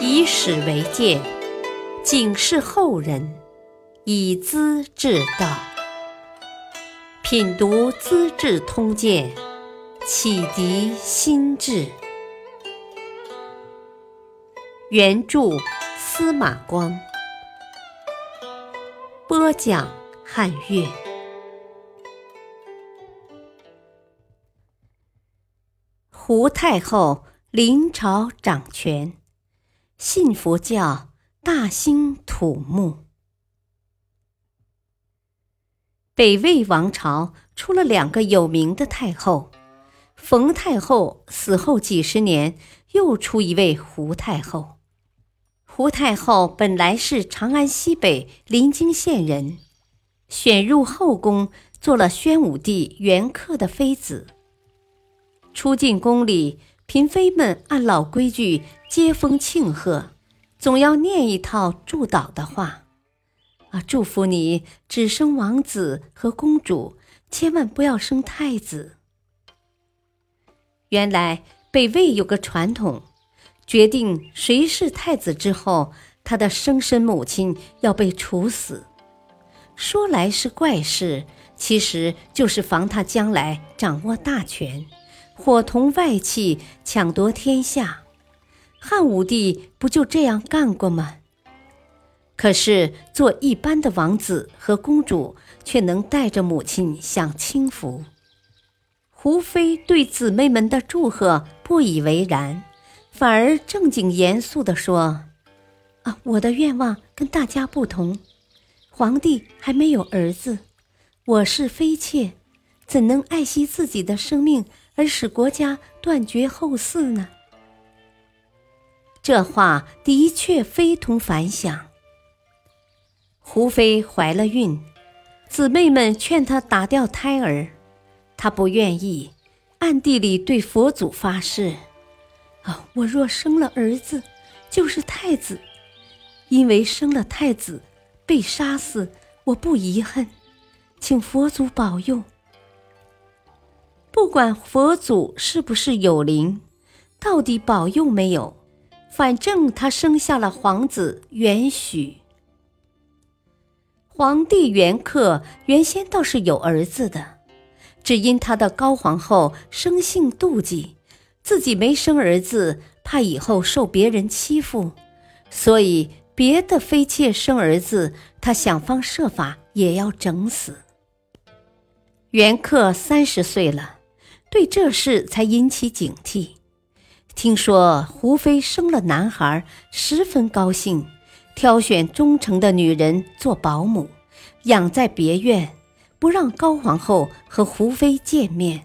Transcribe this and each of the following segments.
以史为鉴，警示后人，以资治道。品读《资治通鉴》，启迪心智。原著司马光，播讲汉乐。胡太后临朝掌权。信佛教，大兴土木。北魏王朝出了两个有名的太后，冯太后死后几十年，又出一位胡太后。胡太后本来是长安西北临京县人，选入后宫，做了宣武帝元恪的妃子。出进宫里。嫔妃们按老规矩接风庆贺，总要念一套祝祷的话，啊，祝福你只生王子和公主，千万不要生太子。原来北魏有个传统，决定谁是太子之后，他的生身母亲要被处死。说来是怪事，其实就是防他将来掌握大权。伙同外戚抢夺天下，汉武帝不就这样干过吗？可是做一般的王子和公主，却能带着母亲享清福。胡妃对姊妹们的祝贺不以为然，反而正经严肃地说：“啊，我的愿望跟大家不同，皇帝还没有儿子，我是妃妾，怎能爱惜自己的生命？”而使国家断绝后嗣呢？这话的确非同凡响。胡妃怀了孕，姊妹们劝她打掉胎儿，她不愿意，暗地里对佛祖发誓：“啊，我若生了儿子，就是太子，因为生了太子被杀死，我不遗恨，请佛祖保佑。”不管佛祖是不是有灵，到底保佑没有，反正他生下了皇子元许。皇帝元恪原先倒是有儿子的，只因他的高皇后生性妒忌，自己没生儿子，怕以后受别人欺负，所以别的妃妾生儿子，他想方设法也要整死。元恪三十岁了。对这事才引起警惕。听说胡妃生了男孩，十分高兴，挑选忠诚的女人做保姆，养在别院，不让高皇后和胡妃见面。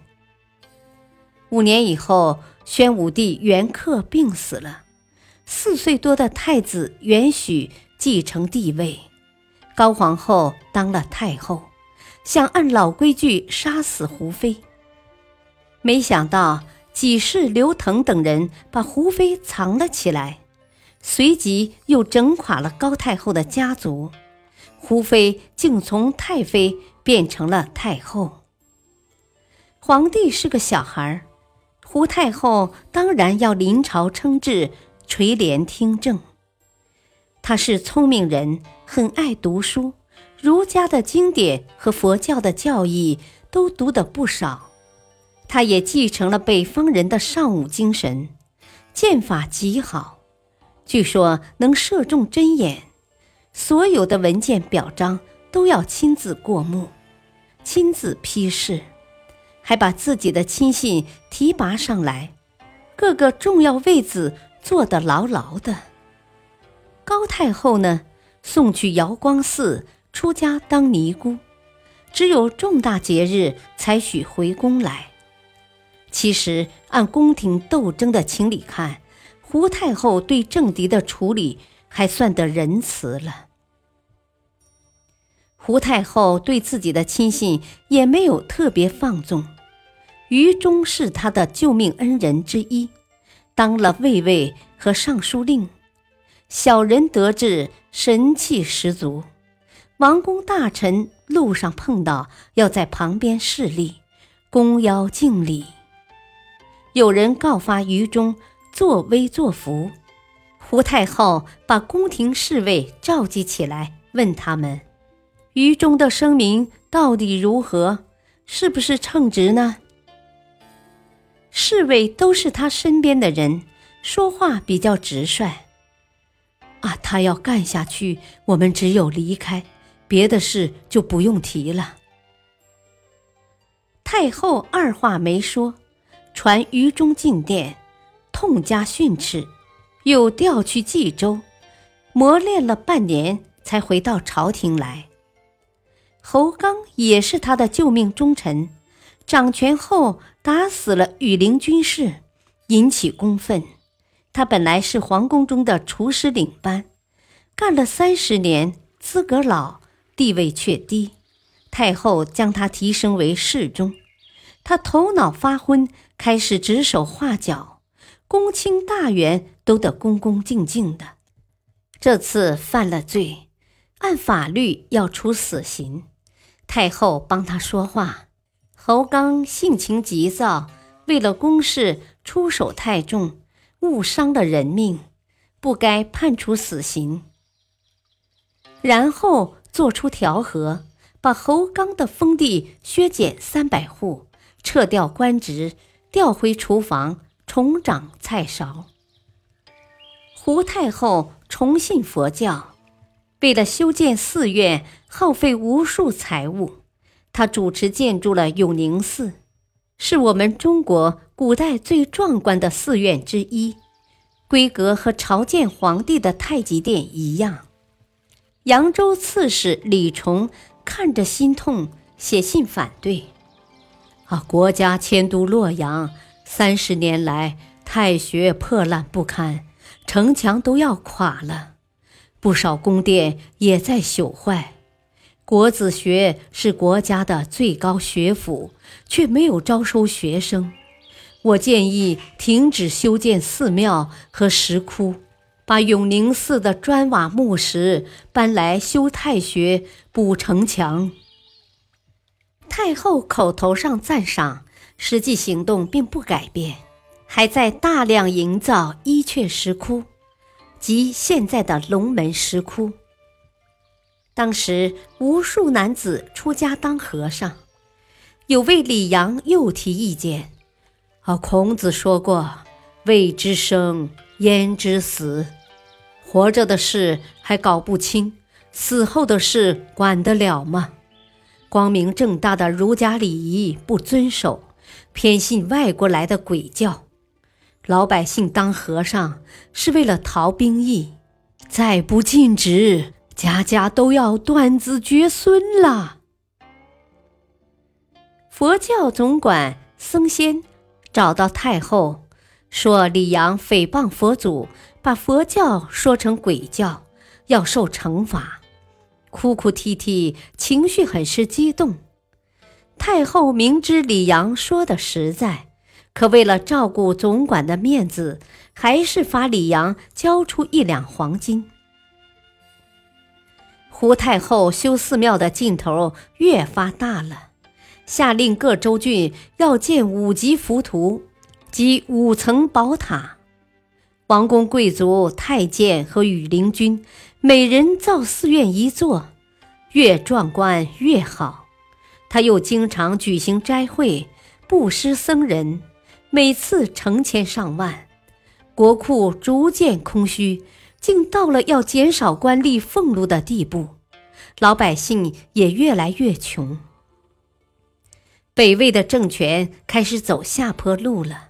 五年以后，宣武帝元恪病死了，四岁多的太子元许继承帝位，高皇后当了太后，想按老规矩杀死胡妃。没想到几世刘腾等人把胡妃藏了起来，随即又整垮了高太后的家族，胡妃竟从太妃变成了太后。皇帝是个小孩儿胡太后当然要临朝称制，垂帘听政。她是聪明人，很爱读书，儒家的经典和佛教的教义都读得不少。他也继承了北方人的尚武精神，剑法极好，据说能射中针眼。所有的文件表彰都要亲自过目，亲自批示，还把自己的亲信提拔上来，各个重要位子坐得牢牢的。高太后呢，送去瑶光寺出家当尼姑，只有重大节日才许回宫来。其实，按宫廷斗争的情理看，胡太后对政敌的处理还算得仁慈了。胡太后对自己的亲信也没有特别放纵，于忠是她的救命恩人之一，当了卫尉和尚书令，小人得志，神气十足。王公大臣路上碰到，要在旁边侍立，弓腰敬礼。有人告发于中作威作福，胡太后把宫廷侍卫召集起来，问他们：“于中的声明到底如何？是不是称职呢？”侍卫都是他身边的人，说话比较直率。啊，他要干下去，我们只有离开，别的事就不用提了。太后二话没说，传于中进殿，痛加训斥。又调去冀州，磨练了半年，才回到朝廷来。侯刚也是他的救命忠臣，掌权后打死了羽林军士，引起公愤。他本来是皇宫中的厨师领班，干了三十年，资格老，地位却低。太后将他提升为侍中，他头脑发昏，开始指手画脚。公卿大员都得恭恭敬敬的，这次犯了罪，按法律要处死刑。太后帮他说话，侯刚性情急躁，为了公事出手太重，误伤了人命，不该判处死刑。然后做出调和，把侯刚的封地削减三百户，撤掉官职，调回厨房。重掌菜勺。胡太后崇信佛教，为了修建寺院，耗费无数财物。她主持建筑了永宁寺，是我们中国古代最壮观的寺院之一，规格和朝见皇帝的太极殿一样。扬州刺史李崇看着心痛，写信反对。啊，国家迁都洛阳。三十年来，太学破烂不堪，城墙都要垮了，不少宫殿也在朽坏。国子学是国家的最高学府，却没有招收学生。我建议停止修建寺庙和石窟，把永宁寺的砖瓦木石搬来修太学、补城墙。太后口头上赞赏。实际行动并不改变，还在大量营造伊阙石窟，即现在的龙门石窟。当时无数男子出家当和尚，有位李阳又提意见：“啊，孔子说过，未知生焉知死？活着的事还搞不清，死后的事管得了吗？光明正大的儒家礼仪不遵守。”偏信外国来的鬼教，老百姓当和尚是为了逃兵役，再不禁止，家家都要断子绝孙了。佛教总管僧仙找到太后，说李阳诽谤佛祖，把佛教说成鬼教，要受惩罚，哭哭啼啼，情绪很是激动。太后明知李阳说的实在，可为了照顾总管的面子，还是罚李阳交出一两黄金。胡太后修寺庙的劲头越发大了，下令各州郡要建五级浮屠，即五层宝塔，王公贵族、太监和羽林军每人造寺院一座，越壮观越好。他又经常举行斋会，布施僧人，每次成千上万，国库逐渐空虚，竟到了要减少官吏俸禄的地步，老百姓也越来越穷。北魏的政权开始走下坡路了。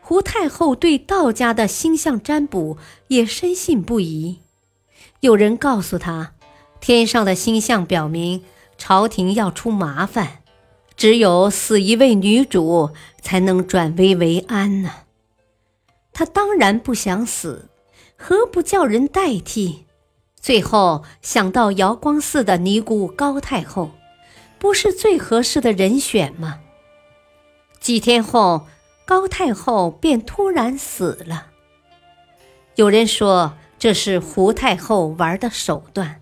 胡太后对道家的星象占卜也深信不疑，有人告诉他，天上的星象表明。朝廷要出麻烦，只有死一位女主，才能转危为安呢。他当然不想死，何不叫人代替？最后想到瑶光寺的尼姑高太后，不是最合适的人选吗？几天后，高太后便突然死了。有人说这是胡太后玩的手段。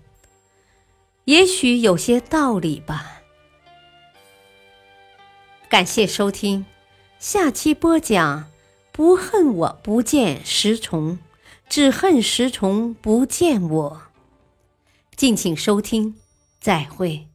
也许有些道理吧。感谢收听，下期播讲：不恨我不见石崇，只恨石崇不见我。敬请收听，再会。